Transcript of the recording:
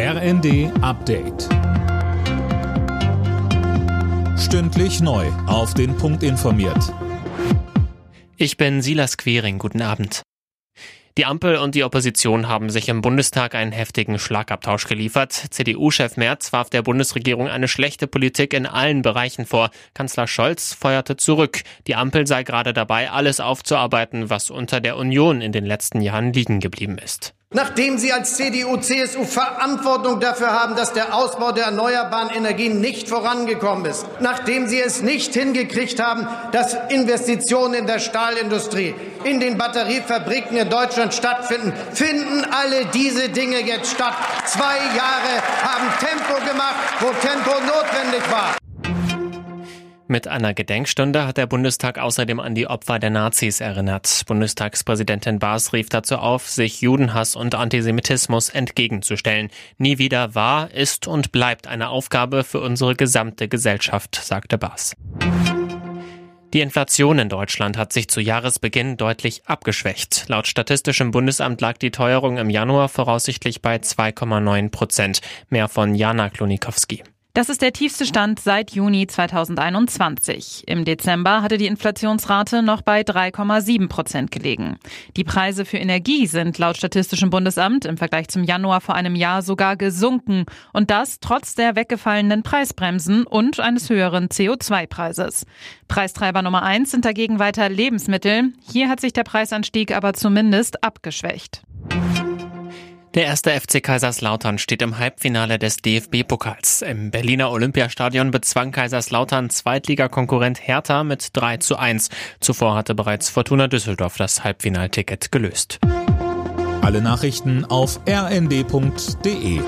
RND Update. Stündlich neu. Auf den Punkt informiert. Ich bin Silas Quering. Guten Abend. Die Ampel und die Opposition haben sich im Bundestag einen heftigen Schlagabtausch geliefert. CDU-Chef Merz warf der Bundesregierung eine schlechte Politik in allen Bereichen vor. Kanzler Scholz feuerte zurück. Die Ampel sei gerade dabei, alles aufzuarbeiten, was unter der Union in den letzten Jahren liegen geblieben ist. Nachdem Sie als CDU, CSU Verantwortung dafür haben, dass der Ausbau der erneuerbaren Energien nicht vorangekommen ist, nachdem Sie es nicht hingekriegt haben, dass Investitionen in der Stahlindustrie, in den Batteriefabriken in Deutschland stattfinden, finden alle diese Dinge jetzt statt. Zwei Jahre haben Tempo gemacht, wo Tempo notwendig war. Mit einer Gedenkstunde hat der Bundestag außerdem an die Opfer der Nazis erinnert. Bundestagspräsidentin Baas rief dazu auf, sich Judenhass und Antisemitismus entgegenzustellen. Nie wieder war, ist und bleibt eine Aufgabe für unsere gesamte Gesellschaft, sagte Baas. Die Inflation in Deutschland hat sich zu Jahresbeginn deutlich abgeschwächt. Laut Statistischem Bundesamt lag die Teuerung im Januar voraussichtlich bei 2,9 Prozent. Mehr von Jana Klonikowski. Das ist der tiefste Stand seit Juni 2021. Im Dezember hatte die Inflationsrate noch bei 3,7 Prozent gelegen. Die Preise für Energie sind laut Statistischem Bundesamt im Vergleich zum Januar vor einem Jahr sogar gesunken. Und das trotz der weggefallenen Preisbremsen und eines höheren CO2-Preises. Preistreiber Nummer eins sind dagegen weiter Lebensmittel. Hier hat sich der Preisanstieg aber zumindest abgeschwächt. Der erste FC Kaiserslautern steht im Halbfinale des DFB-Pokals. Im Berliner Olympiastadion bezwang Kaiserslautern Zweitligakonkurrent Hertha mit 3 zu 1. Zuvor hatte bereits Fortuna Düsseldorf das Halbfinalticket gelöst. Alle Nachrichten auf rnd.de